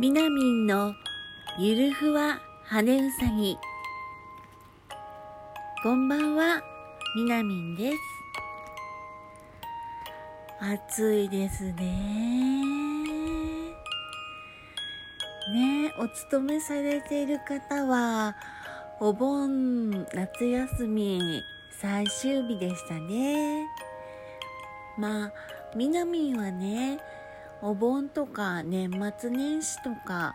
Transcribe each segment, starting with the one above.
みなみんのゆるふわ羽うさぎ。こんばんはみなみんです。暑いですね。ねお勤めされている方はお盆夏休み最終日でしたね。まあみなみんはねお盆とか年末年始とか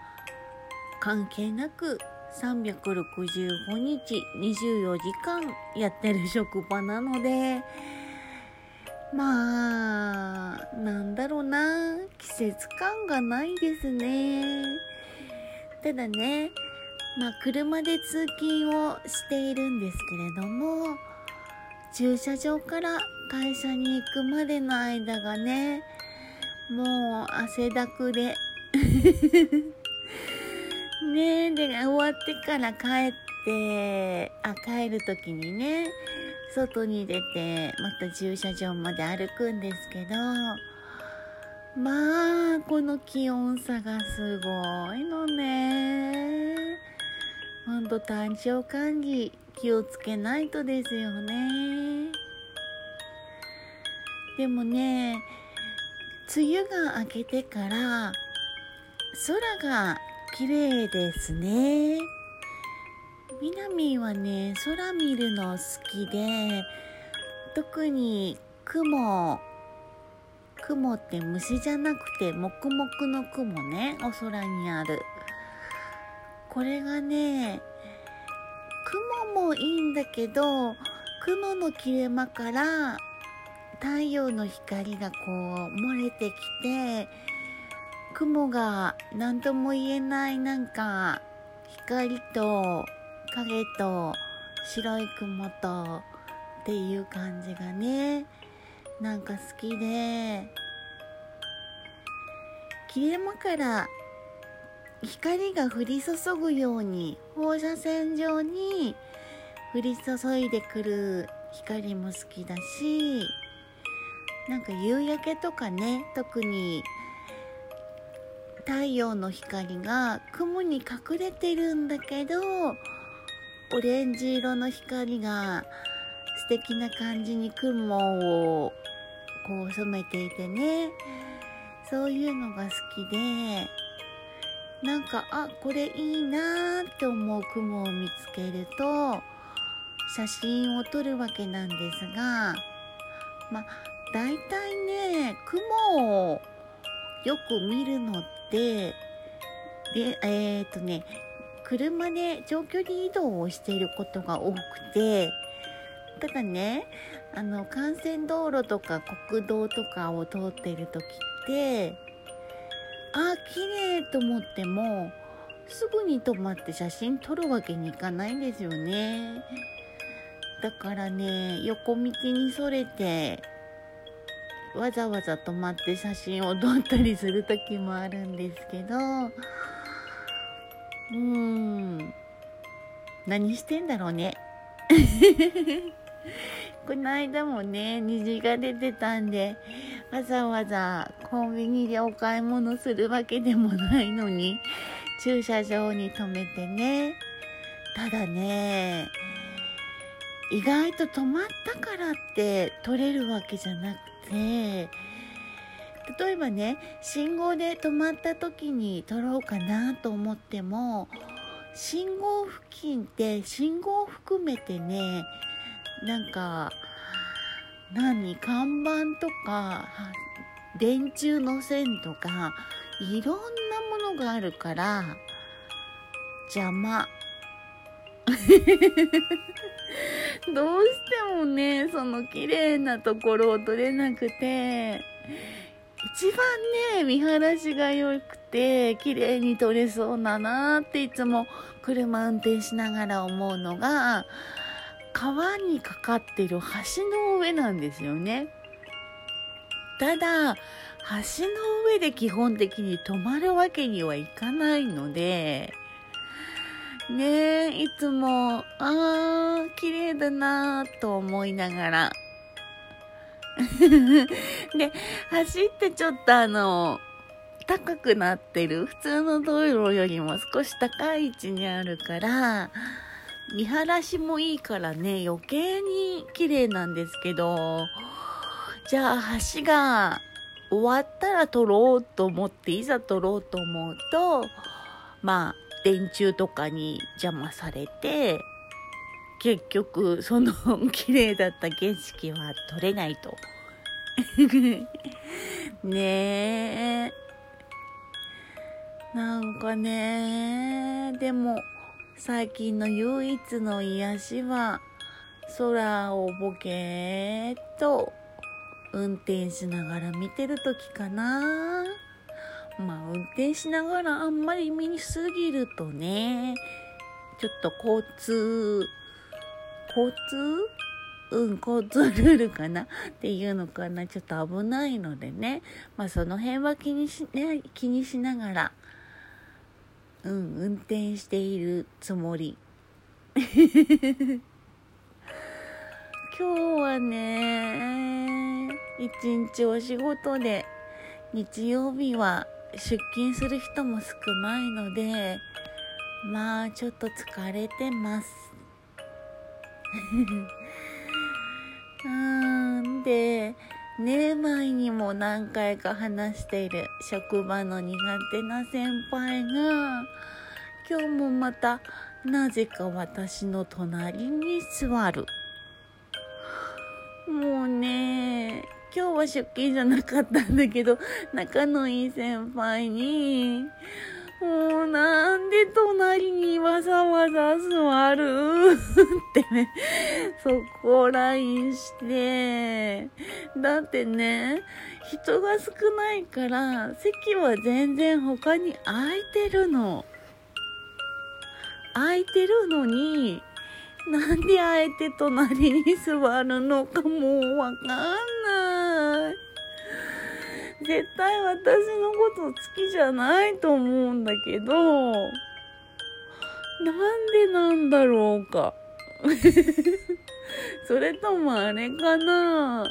関係なく365日24時間やってる職場なのでまあなんだろうな。季節感がないですね。ただねまあ車で通勤をしているんですけれども駐車場から会社に行くまでの間がねもう汗だくで。ねえで終わってから帰ってあ帰る時にね外に出てまた駐車場まで歩くんですけどまあこの気温差がすごいのね。ほんと体調管理気をつけないとですよね。でもね梅雨が明けてから空が綺麗ですね。南はね空見るの好きで特に雲雲って虫じゃなくて黙々の雲ねお空にある。これがね雲もいいんだけど雲の切れ間から太陽の光がこう漏れてきて雲が何とも言えないなんか光と影と白い雲とっていう感じがねなんか好きで。切れ間から光が降り注ぐように放射線状に降り注いでくる光も好きだしなんか夕焼けとかね特に太陽の光が雲に隠れてるんだけどオレンジ色の光が素敵な感じに雲をこう染めていてね。そういうのが好きでなんかあこれいいなーって思う雲を見つけると写真を撮るわけなんですがまあ大体ね雲をよく見るのってでえっ、ー、とね車で長距離移動をしていることが多くてただねあの幹線道路とか国道とかを通っている時ってあ綺麗と思ってもすぐに止まって写真撮るわけにいかないんですよね。だからね横道にそれてわざわざ止まって写真を撮ったりする時もあるんですけどうーん。何してんだろうね。この間もね虹が出てたんでわざわざコンビニでお買い物するわけでもないのに駐車場に止めてね。ただね意外と止まったからって撮れるわけじゃなくて例えばね信号で止まった時に撮ろうかなと思っても信号付近って信号含めてねなんか何看板とか電柱の線とかいろんなものがあるから邪魔。どうしてもねその綺麗なところを撮れなくて一番ね見晴らしが良くて綺麗に撮れそうだなっていつも車運転しながら思うのが川にかかってる橋の上なんですよね。ただ橋の上で基本的に止まるわけにはいかないのでねえいつもあー綺麗だなと思いながら で走ってちょっとあの高くなってる。普通の道路よりも少し高い位置にあるから、見晴らしもいいからね、余計に綺麗なんですけど、じゃあ橋が終わったら撮ろうと思って、いざ撮ろうと思うと、まあ、電柱とかに邪魔されて、結局、その 綺麗だった景色は撮れないと。ねえ。なんかね、でも、最近の唯一の癒しは、空をボケーっと運転しながら見てる時かな。まあ、運転しながらあんまり見すぎるとね、ちょっと交通、交通うん、交通ルールかな？っていうのかな？ちょっと危ないのでね。まあ、その辺は気にし、ね、気にしながら、うん、運転しているつもり。今日はね、一日お仕事で、日曜日は出勤する人も少ないので、まあちょっと疲れてます。うんで、ね前にも何回か話している職場の苦手な先輩が、今日もまたなぜか私の隣に座る。もうね、今日は出勤じゃなかったんだけど、仲のいい先輩に、もうなんで隣にわざわざ座る？ってね、そこらイして、だってね、人が少ないから、席は全然他に空いてるの。空いてるのに、なんであえて隣に座るのかもうわかんない。絶対私のこと好きじゃないと思うんだけど、なんでなんだろうか。それともあれかな。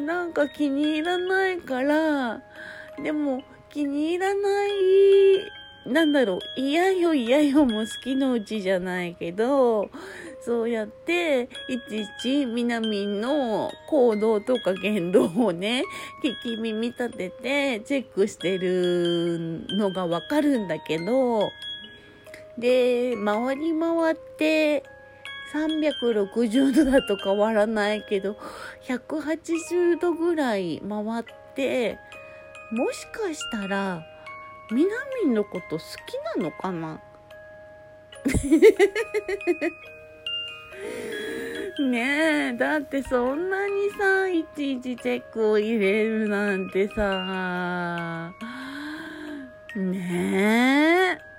なんか気に入らないから、でも気に入らないなんだろう、嫌よ嫌よも好きのうちじゃないけど、そうやって、いちいちみなみんの行動とか言動をね、聞き耳立ててチェックしてるのがわかるんだけど、で、回り回って、360度だと変わらないけど、180度ぐらい回って、もしかしたら、みなみんのこと好きなのかな？ねえ、だってそんなにさ、いちいちチェックを入れるなんてさ、ねえ。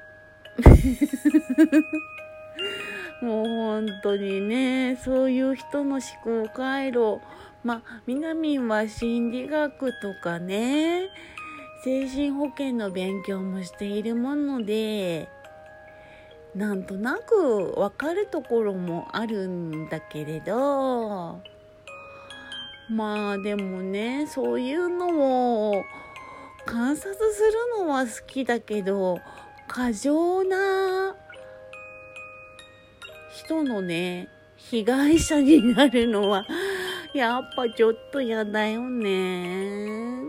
もう本当にね、そういう人の思考回路、まあ、みなみんは心理学とかね、精神保健の勉強もしているもので、なんとなくわかるところもあるんだけれど、まあでもね、そういうのを観察するのは好きだけど、過剰な人のね、被害者になるのは、やっぱちょっと嫌だよね。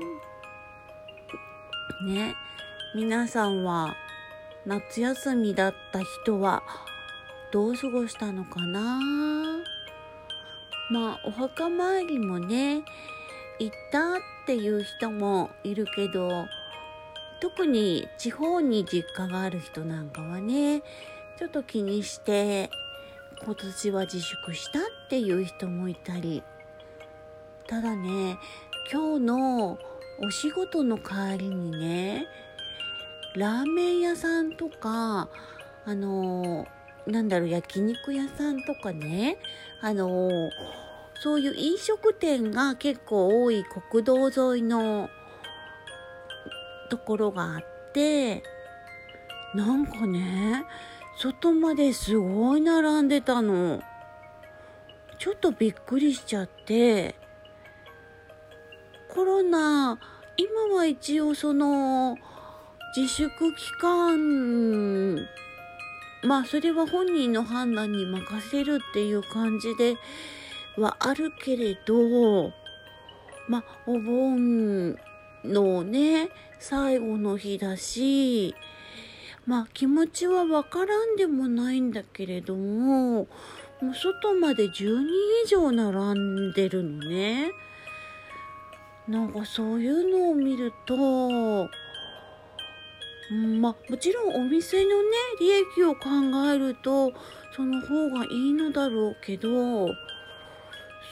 ね、皆さんは夏休みだった人はどう過ごしたのかな？まあお墓参りもね行ったっていう人もいるけど特に地方に実家がある人なんかはねちょっと気にして今年は自粛したっていう人もいたり。ただね今日のお仕事の帰りにねラーメン屋さんとか、あのなんだろう、焼肉屋さんとかね、あのそういう飲食店が結構多い国道沿いのところがあって、なんかね、外まですごい並んでたの。ちょっとびっくりしちゃって、コロナ今は一応その自粛期間まあそれは本人の判断に任せるっていう感じではあるけれどまあお盆のね最後の日だしまあ気持ちはわからんでもないんだけれどももう外まで10人以上並んでるのね。なんかそういうのを見ると、うんまあもちろんお店のね利益を考えるとその方がいいのだろうけど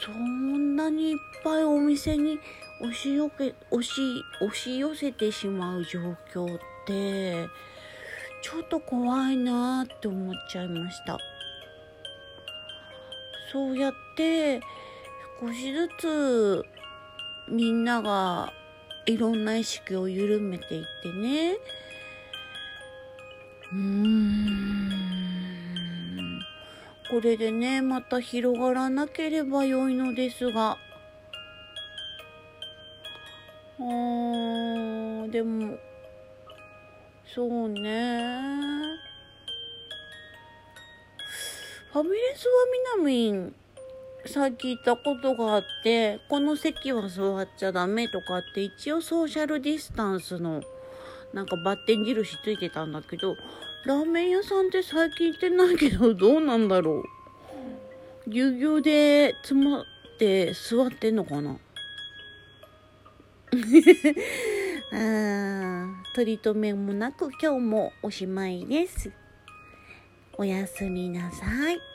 そんなにいっぱいお店に押しよけ押し押し寄せてしまう状況ってちょっと怖いなって思っちゃいました。そうやって少しずつみんながいろんな意識を緩めていってねうん。これでねまた広がらなければ良いのですが。あーでもそうね。ファミレスはみなみんさっき言ったことがあってこの席は座っちゃダメとかって一応ソーシャルディスタンスのなんかバッテン印ついてたんだけどラーメン屋さんって最近行ってないけどどうなんだろうぎゅうぎゅうで詰まって座ってんのかな あ取り留めもなく今日もおしまいです。おやすみなさい。